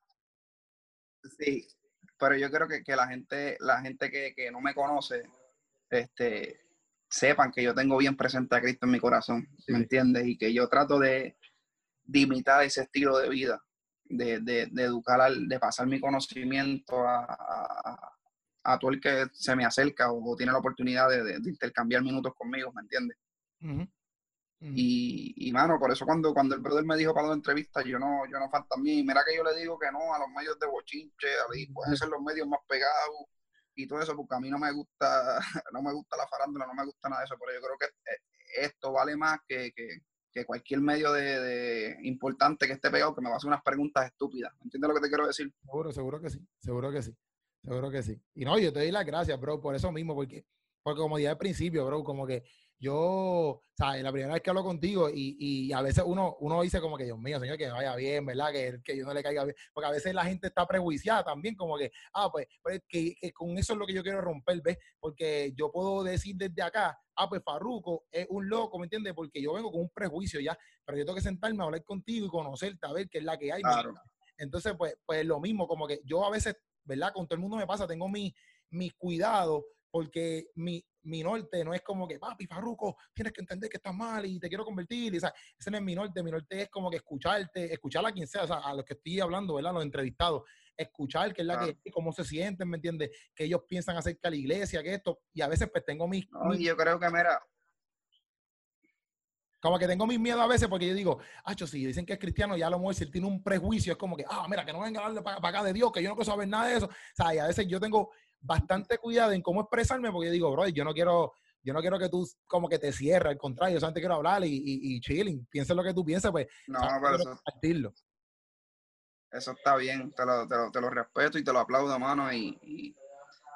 Sí, pero yo creo que, que la gente, la gente que, que, no me conoce, este, sepan que yo tengo bien presente a Cristo en mi corazón, ¿me entiendes? Y que yo trato de, de imitar ese estilo de vida de, de, de educar, al, de pasar mi conocimiento a, a, todo el que se me acerca o, tiene la oportunidad de, intercambiar minutos conmigo, ¿me entiendes? Y, y, mano, por eso cuando, cuando el brother me dijo para la entrevista, yo no, yo no falta a mí. Mira que yo le digo que no a los medios de bochinche, a pueden ser los medios más pegados y todo eso, porque a mí no me gusta, [laughs] no me gusta la farándula, no me gusta nada de eso, pero yo creo que eh, esto vale más que, que, que cualquier medio de, importante que esté pegado que me va a hacer unas preguntas estúpidas. ¿Entiendes lo que te quiero decir? Seguro, seguro que sí, seguro que sí, seguro que sí. Y no, yo te doy las gracias, bro, por eso mismo, porque, porque como dije al principio, bro, como que yo, ¿sabes? La primera vez que hablo contigo y, y, a veces uno, uno dice como que, Dios mío, señor, que vaya bien, ¿verdad? Que, que yo no le caiga bien. Porque a veces la gente está prejuiciada también, como que, ah, pues, pues que, con eso es lo que yo quiero romper, ¿ves? Porque yo puedo decir desde acá, ah, pues Farruco es un loco, ¿me entiendes? Porque yo vengo con un prejuicio ya, pero yo tengo que sentarme a hablar contigo y conocerte, a ver qué es la que hay. Entonces, pues, pues lo mismo, como que yo a veces, ¿verdad? Con todo el mundo me pasa, tengo mis mi cuidados porque mi, mi norte no es como que, papi, Farruco, tienes que entender que estás mal y te quiero convertir. ese no es mi norte. Mi norte es como que escucharte, escuchar a quien sea, o sea, a los que estoy hablando, ¿verdad? Los entrevistados. escuchar qué es la que, cómo se sienten, ¿me entiendes? Que ellos piensan acerca de la iglesia, que esto, y a veces pues tengo mis... yo creo que, mira... Como que tengo mis miedos a veces porque yo digo, ah, si dicen que es cristiano, ya lo mejor si él tiene un prejuicio, es como que, ah, mira, que no venga a darle para, acá de Dios, que yo no quiero saber nada de eso. O sea, y a veces yo tengo bastante cuidado en cómo expresarme porque yo digo, bro, yo no quiero yo no quiero que tú como que te cierres, al contrario, yo solamente quiero hablar y, y, y chilling, piensa lo que tú piensas, pues no, pero eso, eso está bien, te lo, te, lo, te lo, respeto y te lo aplaudo, mano, y, y,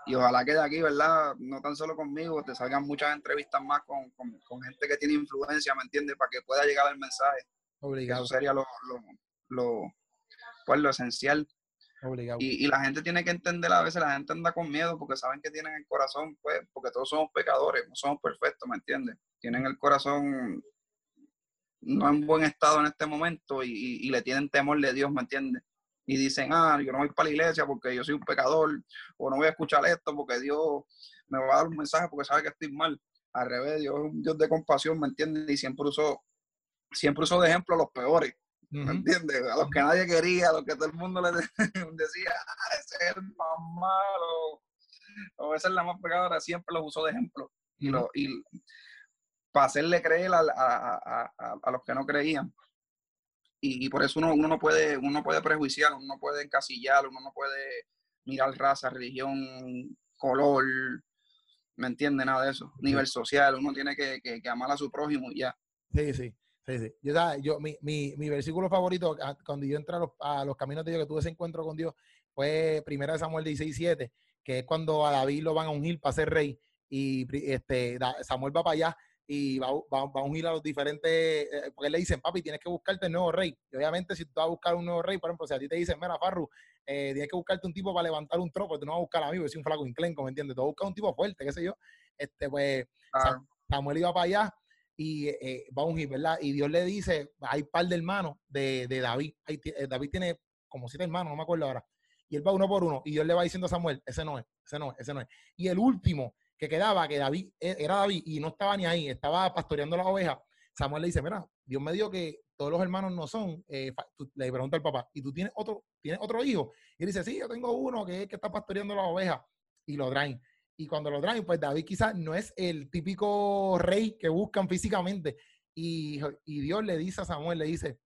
y, ojalá que de aquí, ¿verdad? No tan solo conmigo, te salgan muchas entrevistas más con, con, con gente que tiene influencia, ¿me entiendes? Para que pueda llegar el mensaje. Obligado. Eso sería lo, lo, lo, pues, lo esencial y, la gente tiene que entender, a veces la gente anda con miedo porque saben que tienen el corazón, pues, porque todos somos pecadores, no somos perfectos, ¿me entiendes? Tienen el corazón no en buen estado en este momento y, le tienen temor de Dios, ¿me entiendes? Y dicen, ah, yo no voy para la iglesia porque yo soy un pecador, o no voy a escuchar esto porque Dios me va a dar un mensaje porque sabe que estoy mal. Al revés, Dios es un Dios de compasión, ¿me entiendes? Y siempre usó, siempre usó de ejemplo a los peores. ¿Me entiendes? A los que nadie quería, a los que todo el mundo le [laughs] decía, ah, ese es el más malo, o esa es la más pecadora, siempre los usó de ejemplo. Y, lo, y para hacerle creer a, a, a, a, los que no creían. Y, por eso uno, uno, no puede, uno puede prejuiciar, uno no puede encasillar, uno no puede mirar raza, religión, color, ¿me entiende? Nada de eso. Nivel social, uno tiene que, que, que amar a su prójimo y ya. Sí, sí. Sí, sí. Yo, yo mi, mi, mi, versículo favorito, ah, cuando yo entré a los, caminos de Dios, que tuve ese encuentro con Dios, fue primera de Samuel 16, 7, que es cuando a David lo van a ungir para ser rey. Y este, Samuel va para allá y va, va, va, a ungir a los diferentes, eh, porque le dicen, papi, tienes que buscarte el nuevo rey. Y obviamente, si tú vas a buscar un nuevo rey, por ejemplo, si a ti te dicen, mira, Farru, eh, tienes que buscarte un tipo para levantar un tropo, tú no vas a buscar a mí, porque soy un flaco inclenco, ¿me entiendes? Tú vas a buscar un tipo fuerte, qué sé yo. Este, pues, Samuel iba para allá y eh, va a ungir, ¿verdad? Y Dios le dice, hay par de hermanos de, de David, eh, David tiene como siete hermanos, no me acuerdo ahora, y él va uno por uno, y Dios le va diciendo a Samuel, ese no es, ese no es, ese no es. Y el último que quedaba, que David e, era David y no estaba ni ahí, estaba pastoreando las ovejas, Samuel le dice, mira, Dios me dio que todos los hermanos no son, eh, le pregunta al papá, ¿y tú tienes otro, tienes otro hijo? Y él dice, sí, yo tengo uno que es que está pastoreando las ovejas, y lo traen. Y cuando lo traen, pues David quizás no es el típico rey que buscan físicamente. Y, y, Dios le dice a Samuel, le dice,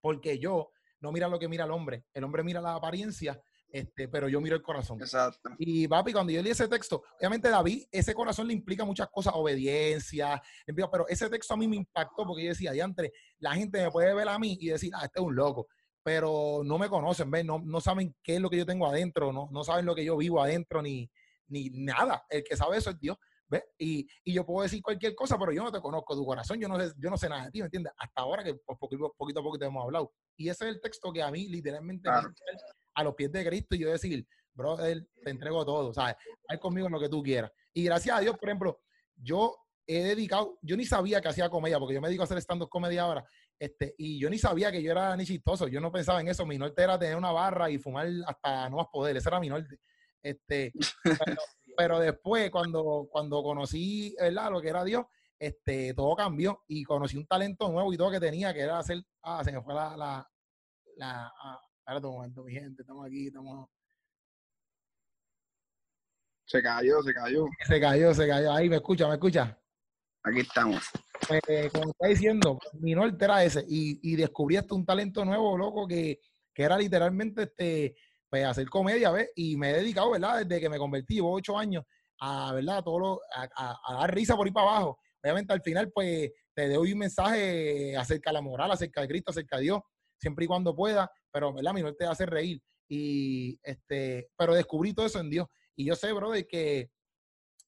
porque yo no mira lo que mira el hombre, el hombre mira la apariencia, este, pero yo miro el corazón. Exacto. Y papi, cuando yo leí ese texto, obviamente David, ese corazón le implica muchas cosas, obediencia, pero ese texto a mí me impactó porque yo decía, diantre, la gente me puede ver a mí y decir, ah, este es un loco, pero no me conocen, ¿ves? No, no saben qué es lo que yo tengo adentro, no, no saben lo que yo vivo adentro, ni, ni nada. El que sabe eso es Dios. ¿ves? Y, y, yo puedo decir cualquier cosa, pero yo no te conozco tu corazón, yo no sé, yo no sé nada de ti, ¿me entiendes? Hasta ahora que pues, poquito, poquito, a poco te hemos hablado. Y ese es el texto que a mí literalmente a los pies de Cristo y yo decir, brother, te entrego todo, ¿sabes? Hay conmigo en lo que tú quieras. Y gracias a Dios, por ejemplo, yo he dedicado, yo ni sabía que hacía comedia, porque yo me dedico a hacer stand-up comedia ahora, este, y yo ni sabía que yo era ni chistoso, yo no pensaba en eso, mi norte era tener una barra y fumar hasta no más poder, ese era mi norte. Este, [laughs] pero después, cuando, cuando conocí ¿verdad? lo que era Dios, este, todo cambió y conocí un talento nuevo y todo que tenía, que era hacer, ah, se me fue la, la, la ah, espérate un momento, mi gente, estamos aquí, estamos... Se cayó, se cayó. Se cayó, se cayó. Ahí, me escucha, me escucha. Aquí estamos. Pues, como está diciendo, mi norte era ese y, y descubrí hasta un talento nuevo, loco, que, que era literalmente este pues, hacer comedia, ¿ves? Y me he dedicado, ¿verdad? Desde que me convertí, llevo ocho años, a, ¿verdad? todo a, dar risa por ahí para abajo. Obviamente al final, pues, te doy un mensaje acerca de la moral, acerca de Cristo, acerca de Dios, siempre y cuando pueda, pero, ¿verdad? Mi norte hace reír. Y, este, pero descubrí todo eso en Dios. Y yo sé, bro, de que,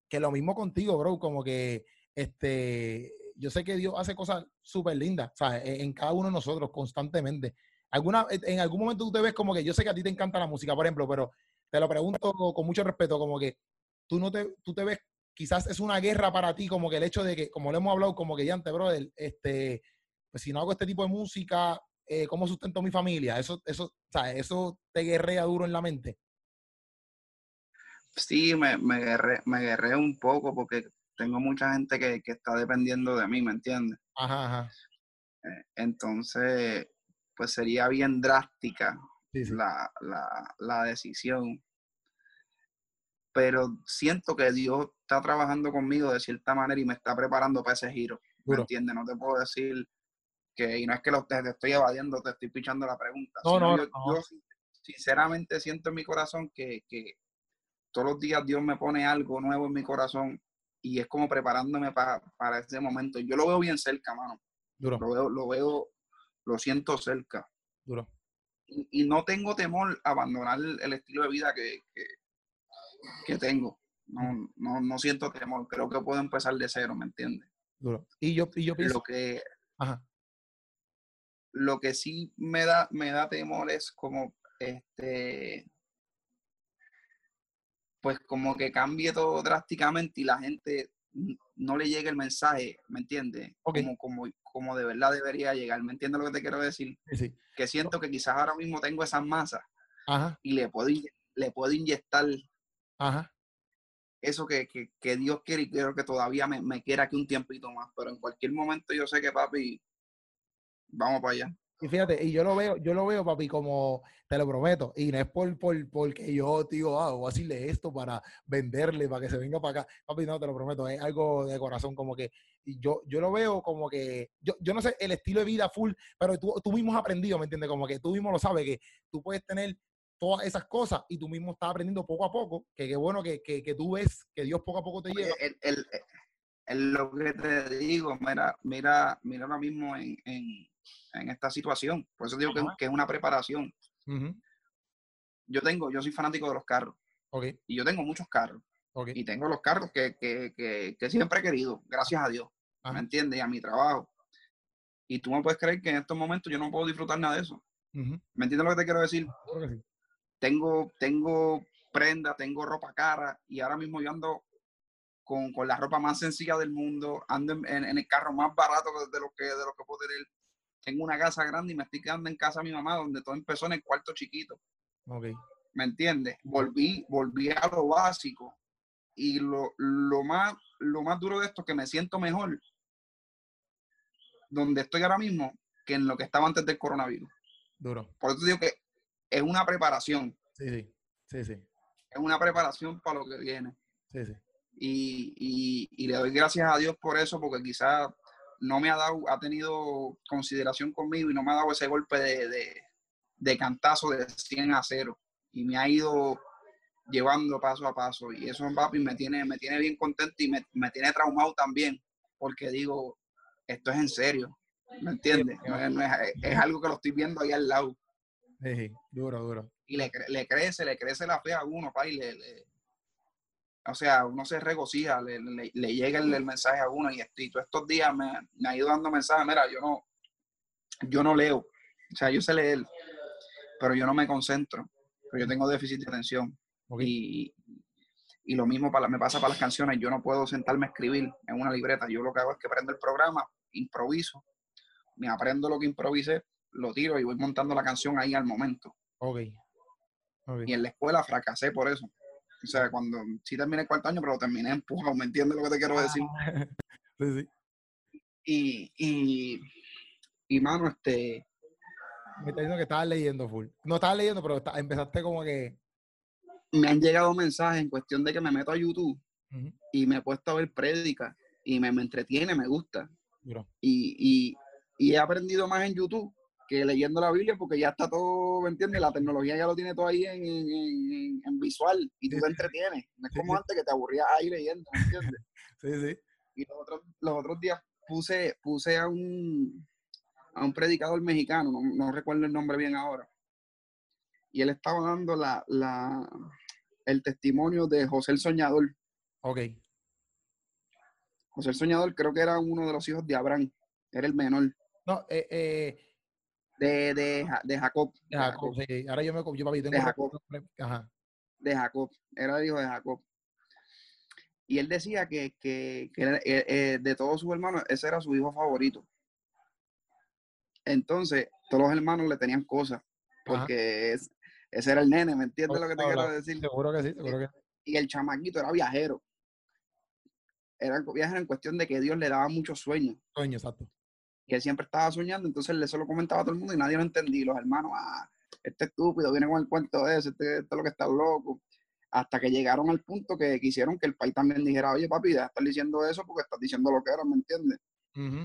que lo mismo contigo, bro, como que, este, yo sé que Dios hace cosas súper lindas, ¿sabes? En cada uno de nosotros, constantemente. ¿Alguna, en algún momento tú te ves como que yo sé que a ti te encanta la música, por ejemplo, pero te lo pregunto con mucho respeto, como que tú no te, tú te ves, quizás es una guerra para ti, como que el hecho de que, como lo hemos hablado, como que ya antes, brother, este, pues si no hago este tipo de música, eh, ¿cómo sustento mi familia? Eso, eso, sea, eso te guerrea duro en la mente. Sí, me, me, guerré, me guerré un poco porque tengo mucha gente que, que está dependiendo de mí, ¿me entiendes? Ajá, ajá. Eh, entonces, pues sería bien drástica La, la, la decisión. Pero siento que Dios está trabajando conmigo de cierta manera y me está preparando para ese giro. ¿Me entiendes? No te puedo decir que, y no es que lo, te, estoy evadiendo, te estoy pichando la pregunta. No, no, yo, sinceramente siento en mi corazón que, que, todos los días Dios me pone algo nuevo en mi corazón y es como preparándome para, para ese momento. Yo lo veo bien cerca, mano. Duro. Lo veo, lo veo, lo siento cerca. Duro. Y, no tengo temor a abandonar el, estilo de vida que, que, que tengo. No, no, no, siento temor. Creo que puedo empezar de cero, ¿me entiendes? Duro. Y yo, y yo pienso... Lo que, Ajá. Lo que sí me da, me da temor es como, este, pues como que cambie todo drásticamente y la gente no le llegue el mensaje, ¿me entiendes? Como, como, como de verdad debería llegar, ¿me entiendes lo que te quiero decir? Sí, Que siento que quizás ahora mismo tengo esas masas y le puedo, le puedo inyectar Ajá. eso que, que, que, Dios quiere y quiero que todavía me, me quiera aquí un tiempito más, pero en cualquier momento yo sé que papi vamos para allá. Y fíjate, y yo lo veo, yo lo veo, papi, como te lo prometo, y no es por, por porque yo digo, ah, voy a decirle esto para venderle, para que se venga para acá. Papi, no, te lo prometo, es algo de corazón, como que yo, yo lo veo como que, yo, yo no sé el estilo de vida full, pero tú, tú mismo has aprendido, ¿me entiendes? Como que tú mismo lo sabes, que tú puedes tener todas esas cosas y tú mismo estás aprendiendo poco a poco, que qué bueno que, que, que, tú ves que Dios poco a poco te lleva. El, el, el, lo que te digo, mira, mira, mira ahora mismo en, en en esta situación. Por eso digo que, es una preparación. Yo tengo, yo soy fanático de los carros. Y yo tengo muchos carros. Y tengo los carros que, que, que, siempre he querido, gracias a Dios. ¿Me entiendes? Y a mi trabajo. Y tú me puedes creer que en estos momentos yo no puedo disfrutar nada de eso. ¿Me entiendes lo que te quiero decir? Tengo, tengo prenda, tengo ropa cara y ahora mismo yo ando con, con la ropa más sencilla del mundo, ando en, en, el carro más barato de lo que, de lo que puedo tener tengo una casa grande y me estoy quedando en casa de mi mamá, donde todo empezó en el cuarto chiquito. Okay. ¿Me entiendes? Volví, volví a lo básico. Y lo, lo, más, lo más duro de esto es que me siento mejor donde estoy ahora mismo que en lo que estaba antes del coronavirus. Duro. Por eso digo que es una preparación. Sí, sí, sí, sí. Es una preparación para lo que viene. Sí, sí. Y, y, y le doy gracias a Dios por eso, porque quizás no me ha dado, ha tenido consideración conmigo y no me ha dado ese golpe de, de, cantazo de 100 a 0. Y me ha ido llevando paso a paso. Y eso, papi, me tiene, me tiene bien contento y me, tiene traumado también, porque digo, esto es en serio. ¿Me entiendes? es, algo que lo estoy viendo ahí al lado. Sí, duro, duro. Y le, le crece, le crece la fe a uno, pa, y le, o sea, uno se regocija, le, le, llega el, mensaje a uno y, y todos estos días me, me, ha ido dando mensajes, mira, yo no, yo no leo, o sea, yo sé leer, pero yo no me concentro, pero yo tengo déficit de atención. Y, y, lo mismo para, me pasa para las canciones, yo no puedo sentarme a escribir en una libreta, yo lo que hago es que prendo el programa, improviso, me aprendo lo que improvisé, lo tiro y voy montando la canción ahí al momento. Okay. Y en la escuela fracasé por eso. O sea, cuando sí terminé el cuarto año, pero terminé empujado, ¿me entiendes lo que te quiero decir? Ah, [laughs] sí, sí. Y, y, y, mano, este... Me está diciendo que estabas leyendo full. No estabas leyendo, pero empezaste como que... Me han llegado mensajes en cuestión de que me meto a YouTube y me he puesto a ver prédicas y me, me entretiene, me gusta. Y, y, y he aprendido más en YouTube que leyendo la Biblia porque ya está todo, ¿me entiendes? La tecnología ya lo tiene todo ahí en, en, en visual y tú te entretienes. No es como antes que te aburrías ahí leyendo, ¿me entiendes? [laughs] Sí, sí. Y los otros, los otros días puse, puse a un, a un predicador mexicano, no, no, recuerdo el nombre bien ahora, y él estaba dando la, la, el testimonio de José el Soñador. Ok. José el Soñador creo que era uno de los hijos de Abraham, era el menor. No, eh, eh, de, de, de Jacob. De Jacob, sí. Ahora yo me yo, papi, tengo de Jacob. Ajá. De Jacob, era el hijo de Jacob. Y él decía que, que, que eh, eh, de todos sus hermanos, ese era su hijo favorito. Entonces, todos los hermanos le tenían cosas, porque es, ese era el nene, ¿me entiendes lo que te quiero decir? Seguro que sí, seguro que sí. Y el chamaquito era viajero. Era viajero en cuestión de que Dios le daba muchos sueños. Sueños, exacto y él siempre estaba soñando, entonces eso lo comentaba a todo el mundo y nadie lo entendía. los hermanos, ah, este estúpido viene con el cuento de ese, este, este es lo que está loco. Hasta que llegaron al punto que quisieron que el país también dijera, oye papi, deja de estar diciendo eso porque estás diciendo lo que era, ¿me entiendes?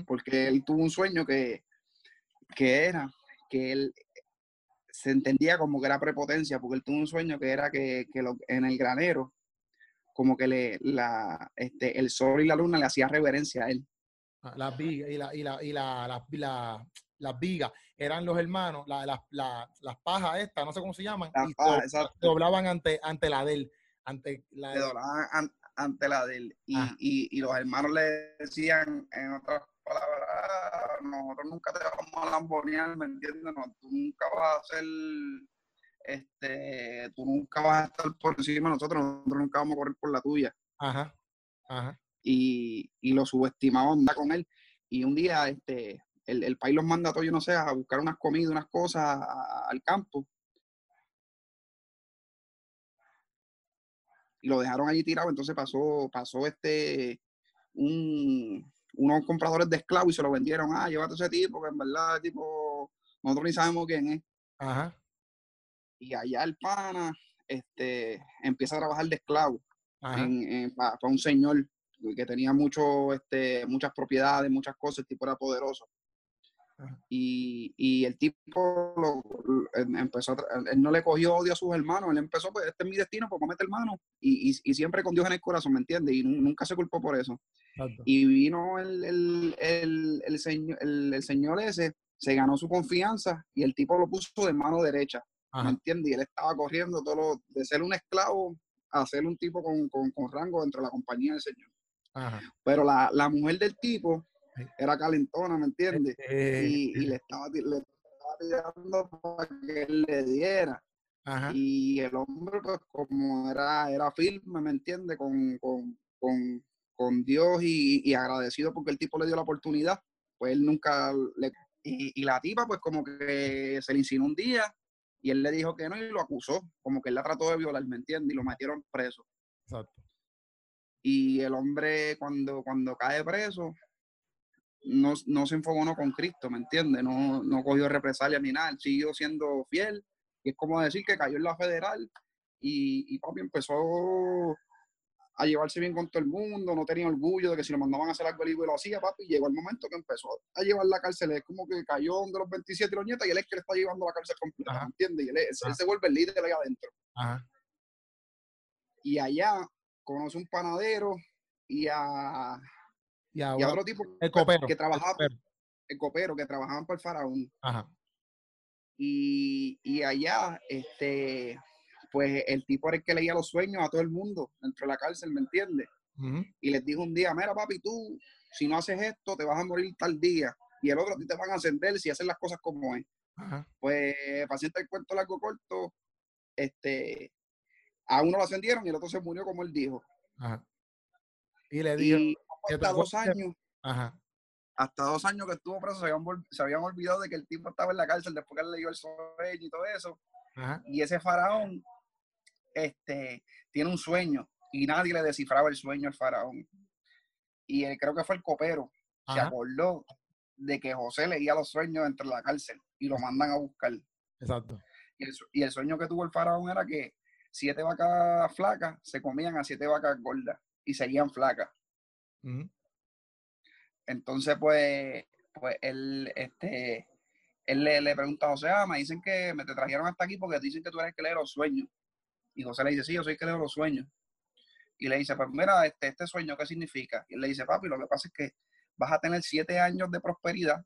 Porque él tuvo un sueño que, que era que él se entendía como que era prepotencia, porque él tuvo un sueño que era que, que lo, en el granero, como que le, la, este, el sol y la luna le hacía reverencia a él. Ah, las vigas y, la, y, la, y la, la, las vigas eran los hermanos, la, las pajas estas, no sé cómo se llaman, y doblaban ante, ante la de él. Ante la doblaban ante la de él. Y, y, y, los hermanos le decían, en otras palabras, ah, nosotros nunca te vamos a lambonear, ¿me entiendes? No, tú nunca vas a ser, este, tú nunca vas a estar por encima de nosotros, nosotros nunca vamos a correr por la tuya. Ajá, ajá. Y, y lo subestimaban con él. Y un día, este, el, país los manda a todos, yo no sé, a buscar unas comidas, unas cosas al campo. Y lo dejaron allí tirado, entonces pasó, pasó este, unos compradores de esclavos y se lo vendieron. Ah, llévate ese tipo, que en verdad, tipo, nosotros ni sabemos quién es. Ajá. Y allá el pana, este, empieza a trabajar de esclavo para un señor que tenía mucho, este, muchas propiedades, muchas cosas, el tipo era poderoso. Y, y, el tipo lo, em, empezó, él no le cogió odio a sus hermanos, él empezó, pues este es mi destino, pues comete hermano, y, y, y, siempre con Dios en el corazón, ¿me entiendes? Y nunca se culpó por eso. Y vino el, el, el, el, señor, el, señor ese, se ganó su confianza y el tipo lo puso de mano derecha, ¿me entiendes? Y él estaba corriendo todo de ser un esclavo a ser un tipo con, con, con rango dentro de la compañía del señor. Pero la, la mujer del tipo era calentona, ¿me entiendes? Eh, y, y, le estaba, le tirando para que él le diera. Y el hombre, pues como era, era firme, ¿me entiendes? Con, con, con, con Dios y, y, agradecido porque el tipo le dio la oportunidad, pues él nunca le... Y, y, la tipa, pues como que se le insinuó un día y él le dijo que no y lo acusó, como que él la trató de violar, ¿me entiendes? Y lo metieron preso. Exacto. Y el hombre cuando, cuando cae preso, no, no se no con Cristo, ¿me entiendes? No, no cogió represalias ni nada, siguió siendo fiel. Y es como decir que cayó en la federal y, y papi empezó a llevarse bien con todo el mundo, no tenía orgullo de que si lo mandaban a hacer algo y lo hacía, papi, y llegó el momento que empezó a llevar la cárcel, es como que cayó de los 27 los nietas y él es que le está llevando la cárcel completa, ¿me entiendes? Y él, él, se vuelve el líder ahí adentro. Y allá conoce un panadero y a y, otro tipo el copero, que trabajaba, el copero. que trabajaban para el faraón. Y, y, allá, este, pues el tipo era el que leía los sueños a todo el mundo dentro de la cárcel, ¿me entiendes? Y les dijo un día, mira papi, tú, si no haces esto, te vas a morir tal día. Y el otro, a ti te van a ascender si haces las cosas como es. Pues, paciente el cuento largo corto, este, a uno lo ascendieron y el otro se murió como él dijo. Y le dijo, hasta dos años. Hasta dos años que estuvo preso, se habían, olvidado de que el tipo estaba en la cárcel después que él le dio el sueño y todo eso. Y ese faraón este, tiene un sueño y nadie le descifraba el sueño al faraón. Y él, creo que fue el copero, se acordó de que José leía los sueños dentro de la cárcel y lo mandan a buscar. Exacto. Y el, y el sueño que tuvo el faraón era que siete vacas flacas se comían a siete vacas gordas y seguían flacas. Entonces, pues, pues él, este, él le, le pregunta a José, ah, me dicen que me te trajeron hasta aquí porque dicen que tú eres el que lee los sueños. Y José le dice, sí, yo soy el que leo los sueños. Y le dice, pues mira, este, este sueño, ¿qué significa? Y él le dice, papi, lo que pasa es que vas a tener siete años de prosperidad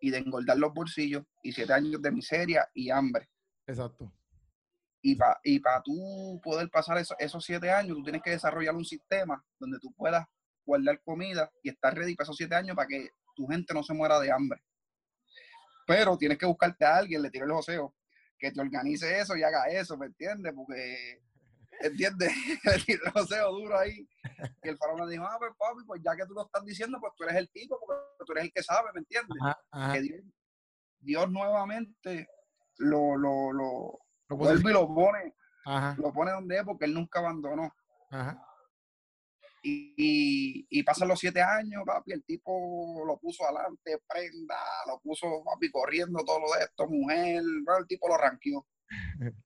y de engordar los bolsillos y siete años de miseria y hambre. Exacto. Y para y tú poder pasar esos siete años, tú tienes que desarrollar un sistema donde tú puedas guardar comida y estar ready para esos siete años para que tu gente no se muera de hambre. Pero tienes que buscarte a alguien, le tire el joseo, que te organice eso y haga eso, ¿me entiendes? Porque, ¿entiendes? [laughs] le tiró el joseo duro ahí. Y el faraón le dijo, ah, pues papi, pues ya que tú lo estás diciendo, pues tú eres el tipo, porque tú eres el que sabe, ¿me entiendes? Que Dios, nuevamente lo, lo, lo, lo vuelve y lo pone, lo pone donde es porque él nunca abandonó. Ajá. Y, y, pasan los siete años, papi, el tipo lo puso adelante, prenda, lo puso, papi, corriendo todo lo de esto, mujer, el tipo lo ranqueó. [laughs]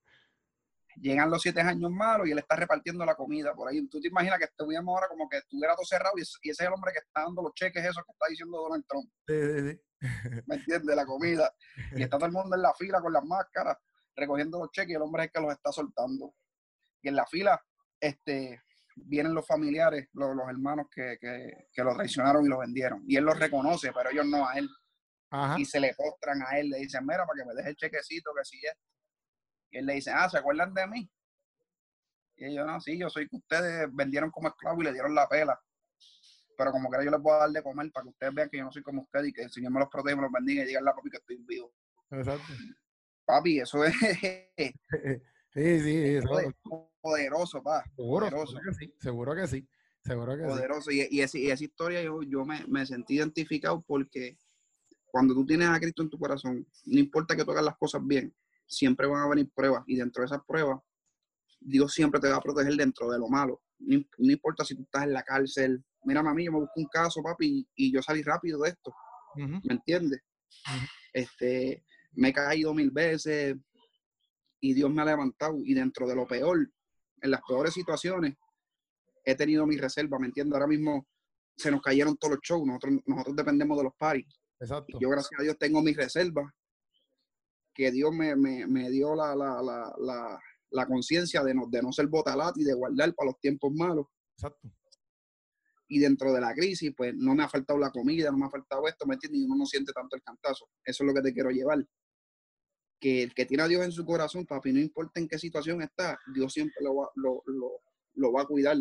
Llegan los siete años malos y él está repartiendo la comida por ahí. Tú te imaginas que estuviéramos ahora como que estuviera todo cerrado y, ese es el hombre que está dando los cheques, esos que está diciendo Donald Trump. Sí, sí, sí. ¿Me entiendes? La comida. Y está todo el mundo en la fila con las máscaras, recogiendo los cheques y el hombre es el que los está soltando. Y en la fila, este, vienen los familiares, los, hermanos que, que, que, lo traicionaron y lo vendieron. Y él los reconoce, pero ellos no a él. Y se le postran a él, le dicen, mira, para que me deje el chequecito, que si es. Y él le dice, ah, ¿se acuerdan de mí? Y ellos, no, sí, yo soy que ustedes vendieron como esclavo y le dieron la pela. Pero como que yo les voy a dar de comer para que ustedes vean que yo no soy como ustedes y que el Señor me los protege, me los bendiga y digan la papi que estoy vivo. Exacto. Papi, eso es. [laughs] [laughs] Sí, sí, poderoso, pa. Seguro, poderoso. Seguro que sí, seguro que sí. Seguro que poderoso. Y, y, esa, historia yo, yo me, me, sentí identificado porque cuando tú tienes a Cristo en tu corazón, no importa que tú hagas las cosas bien, siempre van a venir pruebas. Y dentro de esas pruebas, Dios siempre te va a proteger dentro de lo malo. No, importa si tú estás en la cárcel. Mira, mami, yo me busco un caso, papi, y, yo salí rápido de esto. ¿Me entiendes? Este, me he caído mil veces, y Dios me ha levantado. Y dentro de lo peor, en las peores situaciones, he tenido mi reserva, ¿me entiendes? Ahora mismo se nos cayeron todos los shows, nosotros, nosotros dependemos de los paris. Exacto. yo, gracias a Dios, tengo mi reserva, que Dios me, dio la, la, conciencia de no, de no ser botalat y de guardar para los tiempos malos. Exacto. Y dentro de la crisis, pues no me ha faltado la comida, no me ha faltado esto, ¿me entiendes? Y uno no siente tanto el cantazo. Eso es lo que te quiero llevar que el que tiene a Dios en su corazón, papi, no importa en qué situación está, Dios siempre lo va, lo, lo, va a cuidar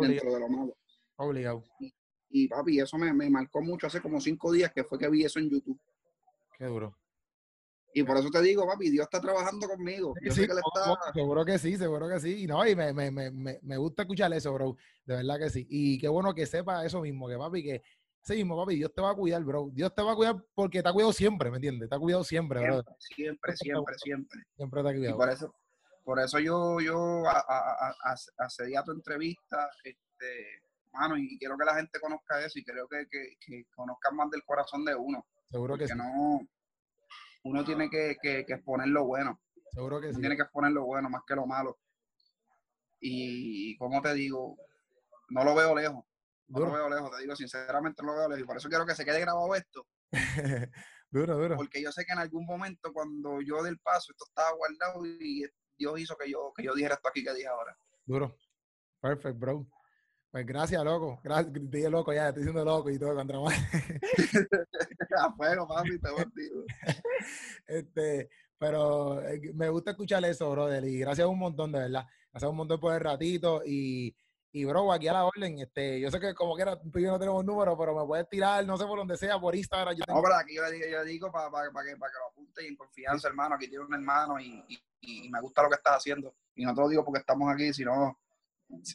dentro de lo malo. Obligado. Y, papi, eso me, me, marcó mucho hace como cinco días que fue que vi eso en YouTube. Qué duro. Y por eso te digo, papi, Dios está trabajando conmigo. Seguro que sí, seguro que sí. Y no, y me, me, me, me gusta escuchar eso, bro. De verdad que sí. Y qué bueno que sepa eso mismo, que papi, que Sí mismo, papi, Dios te va a cuidar, bro. Dios te va a cuidar porque te ha cuidado siempre, ¿me entiendes? Te ha cuidado siempre, bro. Siempre, siempre, siempre. Siempre te ha cuidado. Y por eso, por eso yo, yo a, a, a, tu entrevista, este, mano, y quiero que la gente conozca eso y creo que, que, que conozcan más del corazón de uno. Seguro que sí. no, uno tiene que, que, exponer lo bueno. Seguro que sí. Tiene que exponer lo bueno más que lo malo. Y, como te digo, no lo veo lejos no lo veo lejos, te digo sinceramente no lo veo lejos. Y por eso quiero que se quede grabado esto. [laughs] duro, duro. Porque yo sé que en algún momento cuando yo del paso, esto estaba guardado y Dios hizo que yo, que yo dijera esto aquí que dije ahora. Duro. Perfect, bro. Pues gracias, loco. Gracias, te dije loco ya, estoy diciendo loco y todo contra más. A fuego, papi, te [laughs] Este, pero eh, me gusta escuchar eso, brother. Y gracias un montón, de verdad. Gracias un montón por el ratito. Y y bro, aquí a la orden, este, yo sé que como quiera tú y yo no tenemos número, pero me puedes tirar, no sé por donde sea, por Instagram. Yo No, pero aquí yo, digo, yo digo para, para, para, que, para que lo apunte y en confianza, hermano. Aquí tiene un hermano y, y, me gusta lo que estás haciendo. Y no te lo digo porque estamos aquí, sino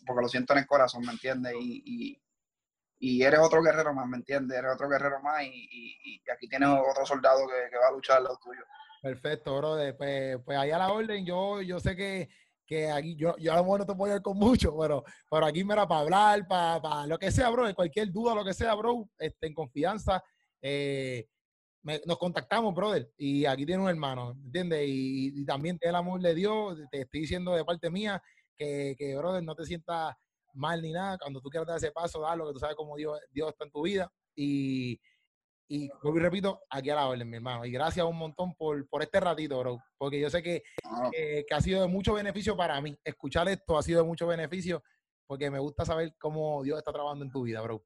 porque lo siento en el corazón, ¿me entiendes? Y, y, eres otro guerrero más, ¿me entiendes? Eres otro guerrero más y, y aquí tienes otro soldado que, que va a luchar al lado tuyo. Perfecto, bro. Pues, pues ahí a la orden, yo, yo sé que que aquí yo, yo a lo mejor no te puedo ir con mucho, pero, pero aquí me era para hablar, para, para, lo que sea, bro, cualquier duda, lo que sea, bro, este, en confianza, eh, nos contactamos, brother, y aquí tiene un hermano, ¿entiendes? Y, también te el amor de Dios, te estoy diciendo de parte mía que, que, brother, no te sientas mal ni nada, cuando tú quieras dar ese paso, lo que tú sabes cómo Dios, Dios está en tu vida, y, y repito, aquí a la orden, mi hermano. Y gracias un montón por, por este ratito, bro. Porque yo sé que, que, ha sido de mucho beneficio para mí. Escuchar esto ha sido de mucho beneficio porque me gusta saber cómo Dios está trabajando en tu vida, bro.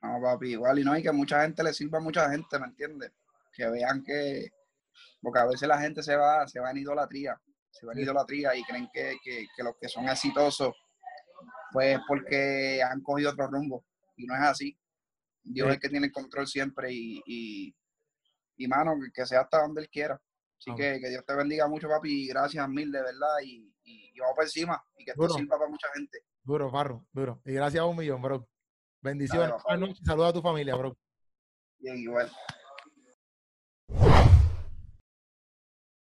No, papi, igual. Y no, hay que mucha gente le sirva a mucha gente, ¿me entiendes? Que vean que. Porque a veces la gente se va, se va en idolatría. Se va en idolatría y creen que, que, que los que son exitosos, pues porque han cogido otro rumbo. Y no es así Dios es el que tiene el control siempre y, y, y, mano, que sea hasta donde Él quiera. Así que que Dios te bendiga mucho, papi, y gracias mil, de verdad, y, y, vamos por encima, y que esto sirva para mucha gente. Duro, Farro, duro. Y gracias a un millón, bro. Bendiciones. Saludos a tu familia, bro. Bien, igual.